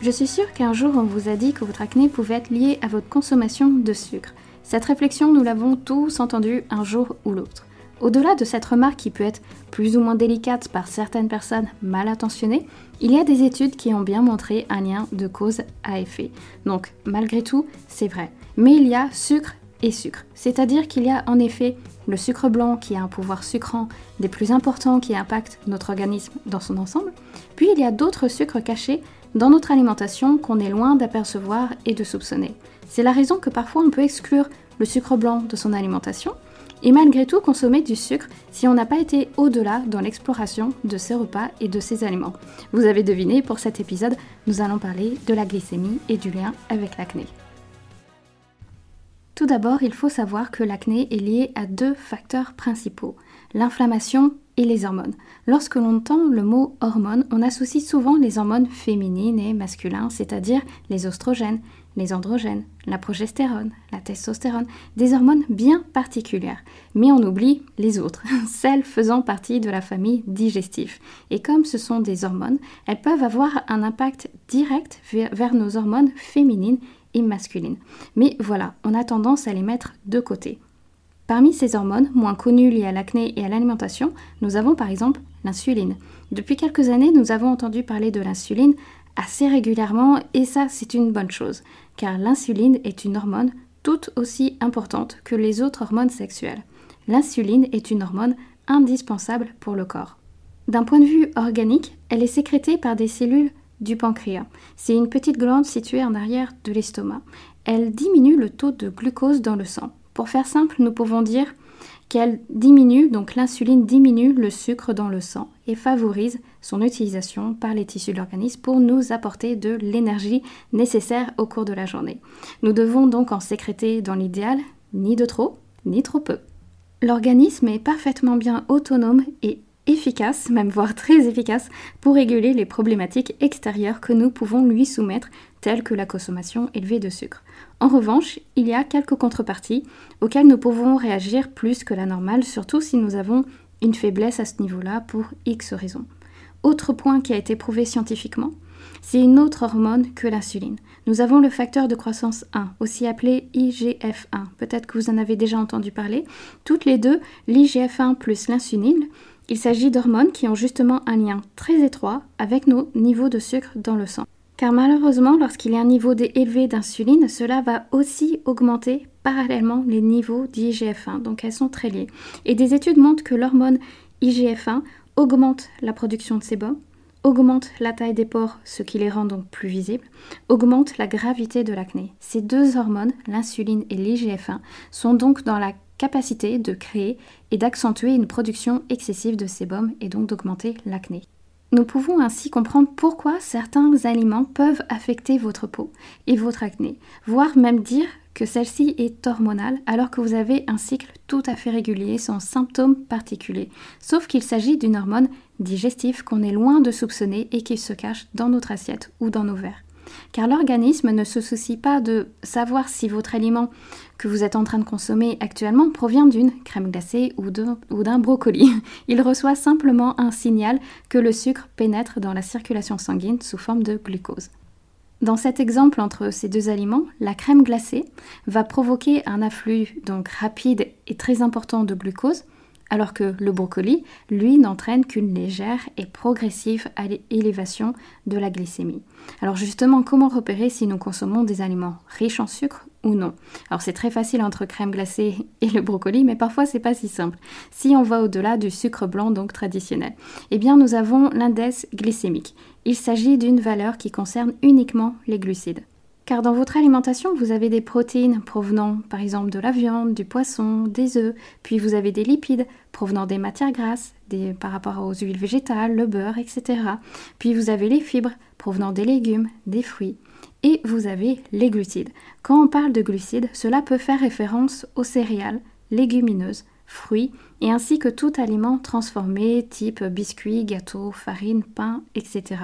Je suis sûre qu'un jour on vous a dit que votre acné pouvait être lié à votre consommation de sucre. Cette réflexion, nous l'avons tous entendue un jour ou l'autre. Au-delà de cette remarque qui peut être plus ou moins délicate par certaines personnes mal intentionnées, il y a des études qui ont bien montré un lien de cause à effet. Donc, malgré tout, c'est vrai. Mais il y a sucre et sucre. C'est-à-dire qu'il y a en effet le sucre blanc qui a un pouvoir sucrant des plus importants qui impactent notre organisme dans son ensemble. Puis il y a d'autres sucres cachés dans notre alimentation qu'on est loin d'apercevoir et de soupçonner. C'est la raison que parfois on peut exclure le sucre blanc de son alimentation et malgré tout consommer du sucre si on n'a pas été au-delà dans l'exploration de ses repas et de ses aliments. Vous avez deviné, pour cet épisode, nous allons parler de la glycémie et du lien avec l'acné. Tout d'abord, il faut savoir que l'acné est lié à deux facteurs principaux, l'inflammation et les hormones. Lorsque l'on entend le mot hormones, on associe souvent les hormones féminines et masculines, c'est-à-dire les oestrogènes, les androgènes, la progestérone, la testostérone, des hormones bien particulières. Mais on oublie les autres, celles faisant partie de la famille digestive. Et comme ce sont des hormones, elles peuvent avoir un impact direct vers nos hormones féminines et masculines. Mais voilà, on a tendance à les mettre de côté. Parmi ces hormones, moins connues liées à l'acné et à l'alimentation, nous avons par exemple l'insuline. Depuis quelques années, nous avons entendu parler de l'insuline assez régulièrement et ça c'est une bonne chose, car l'insuline est une hormone tout aussi importante que les autres hormones sexuelles. L'insuline est une hormone indispensable pour le corps. D'un point de vue organique, elle est sécrétée par des cellules du pancréas. C'est une petite glande située en arrière de l'estomac. Elle diminue le taux de glucose dans le sang. Pour faire simple, nous pouvons dire qu'elle diminue, donc l'insuline diminue le sucre dans le sang et favorise son utilisation par les tissus de l'organisme pour nous apporter de l'énergie nécessaire au cours de la journée. Nous devons donc en sécréter dans l'idéal ni de trop ni trop peu. L'organisme est parfaitement bien autonome et efficace, même voire très efficace, pour réguler les problématiques extérieures que nous pouvons lui soumettre, telles que la consommation élevée de sucre. En revanche, il y a quelques contreparties auxquelles nous pouvons réagir plus que la normale, surtout si nous avons une faiblesse à ce niveau-là pour X raisons. Autre point qui a été prouvé scientifiquement, c'est une autre hormone que l'insuline. Nous avons le facteur de croissance 1, aussi appelé IGF-1. Peut-être que vous en avez déjà entendu parler. Toutes les deux, l'IGF-1 plus l'insuline, il s'agit d'hormones qui ont justement un lien très étroit avec nos niveaux de sucre dans le sang. Car malheureusement, lorsqu'il y a un niveau élevé d'insuline, cela va aussi augmenter parallèlement les niveaux d'IGF-1. Donc elles sont très liées. Et des études montrent que l'hormone IGF-1 augmente la production de sébum, augmente la taille des pores, ce qui les rend donc plus visibles, augmente la gravité de l'acné. Ces deux hormones, l'insuline et l'IGF-1, sont donc dans la capacité de créer et d'accentuer une production excessive de sébum et donc d'augmenter l'acné. Nous pouvons ainsi comprendre pourquoi certains aliments peuvent affecter votre peau et votre acné, voire même dire que celle-ci est hormonale alors que vous avez un cycle tout à fait régulier sans symptômes particuliers, sauf qu'il s'agit d'une hormone digestive qu'on est loin de soupçonner et qui se cache dans notre assiette ou dans nos verres car l'organisme ne se soucie pas de savoir si votre aliment que vous êtes en train de consommer actuellement provient d'une crème glacée ou d'un brocoli. Il reçoit simplement un signal que le sucre pénètre dans la circulation sanguine sous forme de glucose. Dans cet exemple entre ces deux aliments, la crème glacée va provoquer un afflux donc rapide et très important de glucose, alors que le brocoli, lui, n'entraîne qu'une légère et progressive élévation de la glycémie. Alors justement, comment repérer si nous consommons des aliments riches en sucre ou non? Alors c'est très facile entre crème glacée et le brocoli, mais parfois c'est pas si simple. Si on va au-delà du sucre blanc donc traditionnel, eh bien nous avons l'index glycémique. Il s'agit d'une valeur qui concerne uniquement les glucides. Car dans votre alimentation, vous avez des protéines provenant par exemple de la viande, du poisson, des œufs, puis vous avez des lipides provenant des matières grasses, par rapport aux huiles végétales, le beurre, etc. Puis vous avez les fibres provenant des légumes, des fruits. Et vous avez les glucides. Quand on parle de glucides, cela peut faire référence aux céréales, légumineuses, fruits, et ainsi que tout aliment transformé type biscuits, gâteaux, farine, pain, etc.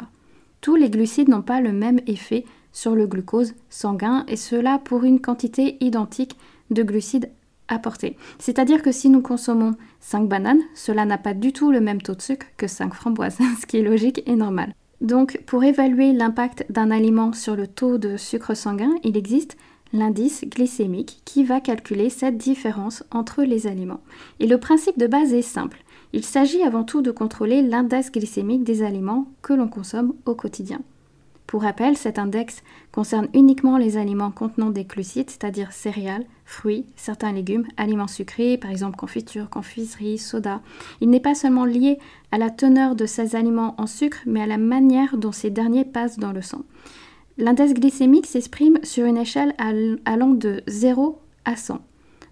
Tous les glucides n'ont pas le même effet sur le glucose sanguin et cela pour une quantité identique de glucides apportés. C'est-à-dire que si nous consommons 5 bananes, cela n'a pas du tout le même taux de sucre que 5 framboises, ce qui est logique et normal. Donc pour évaluer l'impact d'un aliment sur le taux de sucre sanguin, il existe l'indice glycémique qui va calculer cette différence entre les aliments. Et le principe de base est simple. Il s'agit avant tout de contrôler l'index glycémique des aliments que l'on consomme au quotidien. Pour rappel, cet index concerne uniquement les aliments contenant des glucides, c'est-à-dire céréales, fruits, certains légumes, aliments sucrés, par exemple confiture, confiserie, soda. Il n'est pas seulement lié à la teneur de ces aliments en sucre, mais à la manière dont ces derniers passent dans le sang. L'index glycémique s'exprime sur une échelle allant de 0 à 100.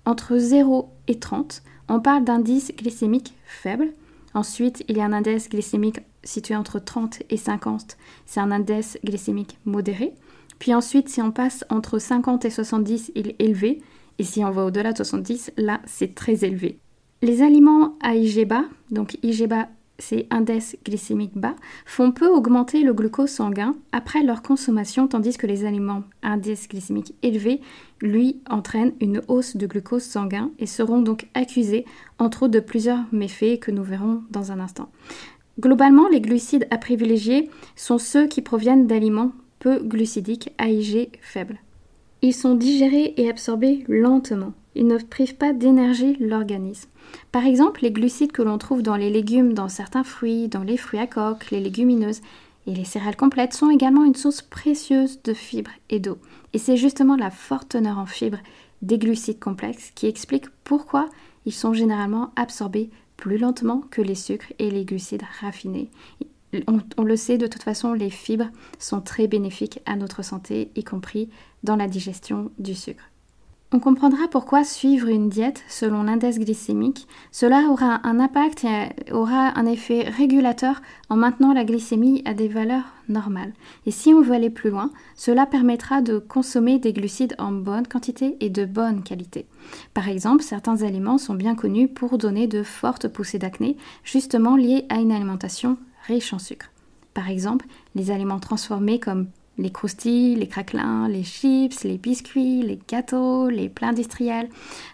Entre 0 et 30, on parle d'indice glycémique faible. Ensuite, il y a un indice glycémique situé entre 30 et 50, c'est un indice glycémique modéré. Puis ensuite, si on passe entre 50 et 70, il est élevé. Et si on va au-delà de 70, là, c'est très élevé. Les aliments à IG bas, donc IG bas, c'est indice glycémique bas, font peu augmenter le glucose sanguin après leur consommation, tandis que les aliments à indice glycémique élevé, lui, entraînent une hausse de glucose sanguin et seront donc accusés, entre autres, de plusieurs méfaits que nous verrons dans un instant. Globalement, les glucides à privilégier sont ceux qui proviennent d'aliments peu glucidiques AIG faibles. Ils sont digérés et absorbés lentement. Ils ne privent pas d'énergie l'organisme. Par exemple, les glucides que l'on trouve dans les légumes, dans certains fruits, dans les fruits à coque, les légumineuses et les céréales complètes sont également une source précieuse de fibres et d'eau. Et c'est justement la forte teneur en fibres des glucides complexes qui explique pourquoi ils sont généralement absorbés plus lentement que les sucres et les glucides raffinés. On, le sait de toute façon, les fibres sont très bénéfiques à notre santé, y compris dans la digestion du sucre. On comprendra pourquoi suivre une diète selon l'index glycémique, cela aura un impact et aura un effet régulateur en maintenant la glycémie à des valeurs normales. Et si on veut aller plus loin, cela permettra de consommer des glucides en bonne quantité et de bonne qualité. Par exemple, certains aliments sont bien connus pour donner de fortes poussées d'acné, justement liées à une alimentation riche en sucre. Par exemple, les aliments transformés comme les croustilles, les craquelins, les chips, les biscuits, les gâteaux, les plats industriels.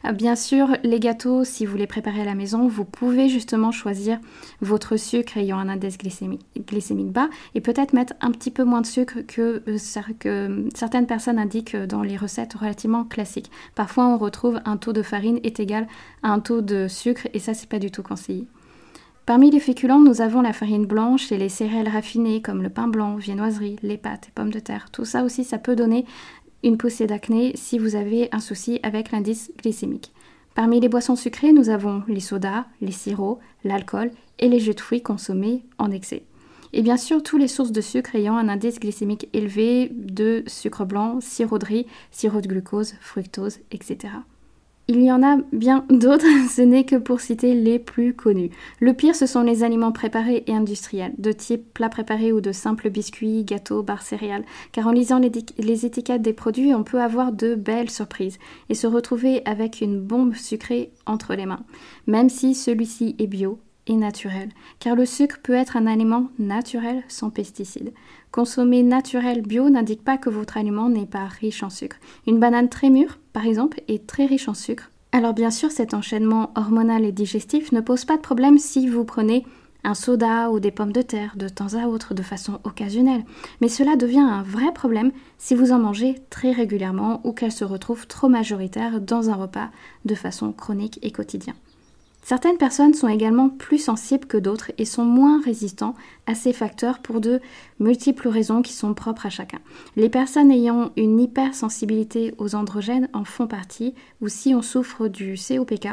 Euh, bien sûr, les gâteaux, si vous les préparez à la maison, vous pouvez justement choisir votre sucre ayant un index glycémique, bas et peut-être mettre un petit peu moins de sucre que, euh, que certaines personnes indiquent dans les recettes relativement classiques. Parfois, on retrouve un taux de farine est égal à un taux de sucre et ça, c'est pas du tout conseillé. Parmi les féculents, nous avons la farine blanche et les céréales raffinées comme le pain blanc, viennoiserie, les pâtes et pommes de terre. Tout ça aussi, ça peut donner une poussée d'acné si vous avez un souci avec l'indice glycémique. Parmi les boissons sucrées, nous avons les sodas, les sirops, l'alcool et les jus de fruits consommés en excès. Et bien sûr, toutes les sources de sucre ayant un indice glycémique élevé de sucre blanc, sirop de riz, sirop de glucose, fructose, etc. Il y en a bien d'autres, ce n'est que pour citer les plus connus. Le pire, ce sont les aliments préparés et industriels, de type plat préparé ou de simples biscuits, gâteaux, barres céréales. Car en lisant les, étiquettes des produits, on peut avoir de belles surprises et se retrouver avec une bombe sucrée entre les mains. Même si celui-ci est bio, naturel, car le sucre peut être un aliment naturel sans pesticides. Consommer naturel bio n'indique pas que votre aliment n'est pas riche en sucre. Une banane très mûre, par exemple, est très riche en sucre. Alors bien sûr, cet enchaînement hormonal et digestif ne pose pas de problème si vous prenez un soda ou des pommes de terre de temps à autre de façon occasionnelle, mais cela devient un vrai problème si vous en mangez très régulièrement ou qu'elle se retrouve trop majoritaire dans un repas de façon chronique et quotidienne. Certaines personnes sont également plus sensibles que d'autres et sont moins résistants à ces facteurs pour de multiples raisons qui sont propres à chacun. Les personnes ayant une hypersensibilité aux androgènes en font partie, ou si on souffre du COPK,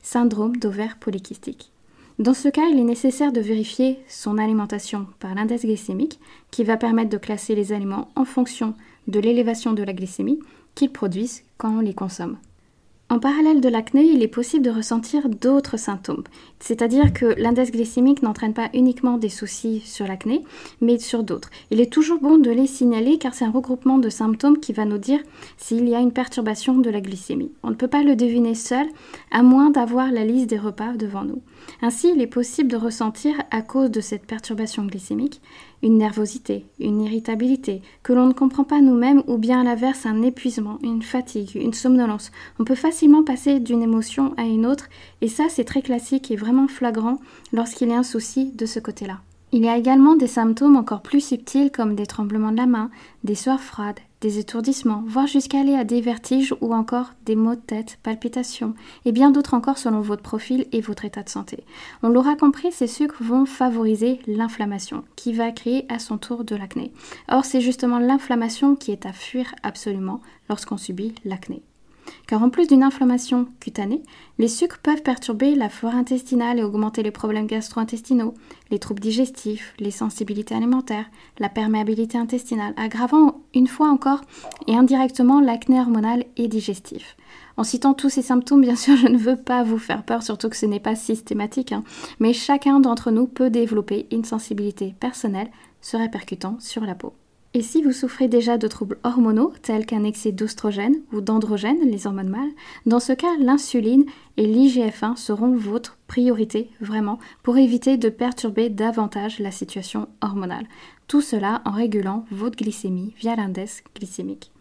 syndrome d'ovaire polykystique. Dans ce cas, il est nécessaire de vérifier son alimentation par l'index glycémique qui va permettre de classer les aliments en fonction de l'élévation de la glycémie qu'ils produisent quand on les consomme. En parallèle de l'acné, il est possible de ressentir d'autres symptômes. C'est-à-dire que l'index glycémique n'entraîne pas uniquement des soucis sur l'acné, mais sur d'autres. Il est toujours bon de les signaler car c'est un regroupement de symptômes qui va nous dire s'il y a une perturbation de la glycémie. On ne peut pas le deviner seul, à moins d'avoir la liste des repas devant nous. Ainsi, il est possible de ressentir, à cause de cette perturbation glycémique, une nervosité, une irritabilité, que l'on ne comprend pas nous-mêmes, ou bien à l'inverse un épuisement, une fatigue, une somnolence. On peut facilement passer d'une émotion à une autre, et ça c'est très classique et vraiment flagrant lorsqu'il y a un souci de ce côté-là. Il y a également des symptômes encore plus subtils comme des tremblements de la main, des sueurs froides, des étourdissements, voire jusqu'à aller à des vertiges ou encore des maux de tête, palpitations, et bien d'autres encore selon votre profil et votre état de santé. On l'aura compris, ces sucres vont favoriser l'inflammation, qui va créer à son tour de l'acné. Or, c'est justement l'inflammation qui est à fuir absolument lorsqu'on subit l'acné car en plus d'une inflammation cutanée, les sucres peuvent perturber la flore intestinale et augmenter les problèmes gastro-intestinaux, les troubles digestifs, les sensibilités alimentaires, la perméabilité intestinale, aggravant une fois encore et indirectement l'acné hormonal et digestif. En citant tous ces symptômes, bien sûr, je ne veux pas vous faire peur, surtout que ce n'est pas systématique, hein, mais chacun d'entre nous peut développer une sensibilité personnelle se répercutant sur la peau. Et si vous souffrez déjà de troubles hormonaux tels qu'un excès d'oestrogène ou d'androgène, les hormones mâles, dans ce cas, l'insuline et l'IGF-1 seront votre priorité vraiment pour éviter de perturber davantage la situation hormonale. Tout cela en régulant votre glycémie via l'index glycémique.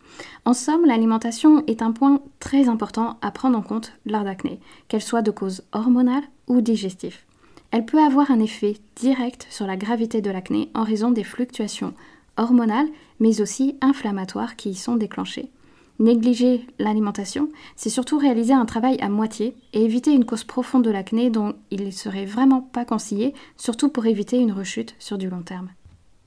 En somme, l'alimentation est un point très important à prendre en compte lors d'acné, qu'elle soit de cause hormonale ou digestive. Elle peut avoir un effet direct sur la gravité de l'acné en raison des fluctuations hormonales, mais aussi inflammatoires qui y sont déclenchées. Négliger l'alimentation, c'est surtout réaliser un travail à moitié et éviter une cause profonde de l'acné dont il ne serait vraiment pas conseillé, surtout pour éviter une rechute sur du long terme.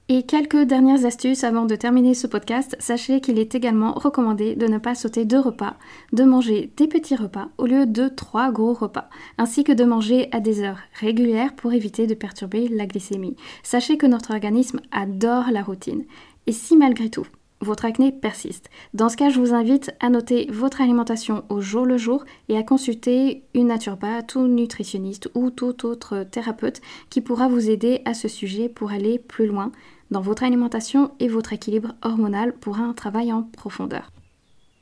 Et quelques dernières astuces avant de terminer ce podcast. Sachez qu'il est également recommandé de ne pas sauter deux repas, de manger des petits repas au lieu de trois gros repas, ainsi que de manger à des heures régulières pour éviter de perturber la glycémie. Sachez que notre organisme adore la routine. Et si malgré tout, votre acné persiste. Dans ce cas, je vous invite à noter votre alimentation au jour le jour et à consulter une naturopathe ou nutritionniste ou tout autre thérapeute qui pourra vous aider à ce sujet pour aller plus loin dans votre alimentation et votre équilibre hormonal pour un travail en profondeur.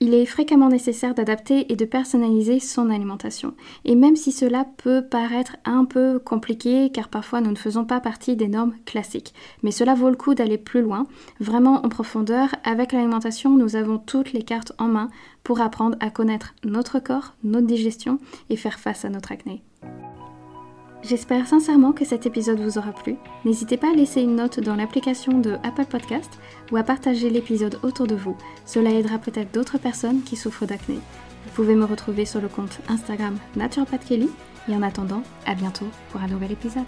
Il est fréquemment nécessaire d'adapter et de personnaliser son alimentation. Et même si cela peut paraître un peu compliqué, car parfois nous ne faisons pas partie des normes classiques, mais cela vaut le coup d'aller plus loin, vraiment en profondeur. Avec l'alimentation, nous avons toutes les cartes en main pour apprendre à connaître notre corps, notre digestion et faire face à notre acné. J'espère sincèrement que cet épisode vous aura plu. N'hésitez pas à laisser une note dans l'application de Apple Podcast ou à partager l'épisode autour de vous. Cela aidera peut-être d'autres personnes qui souffrent d'acné. Vous pouvez me retrouver sur le compte Instagram Naturopath Kelly et en attendant, à bientôt pour un nouvel épisode.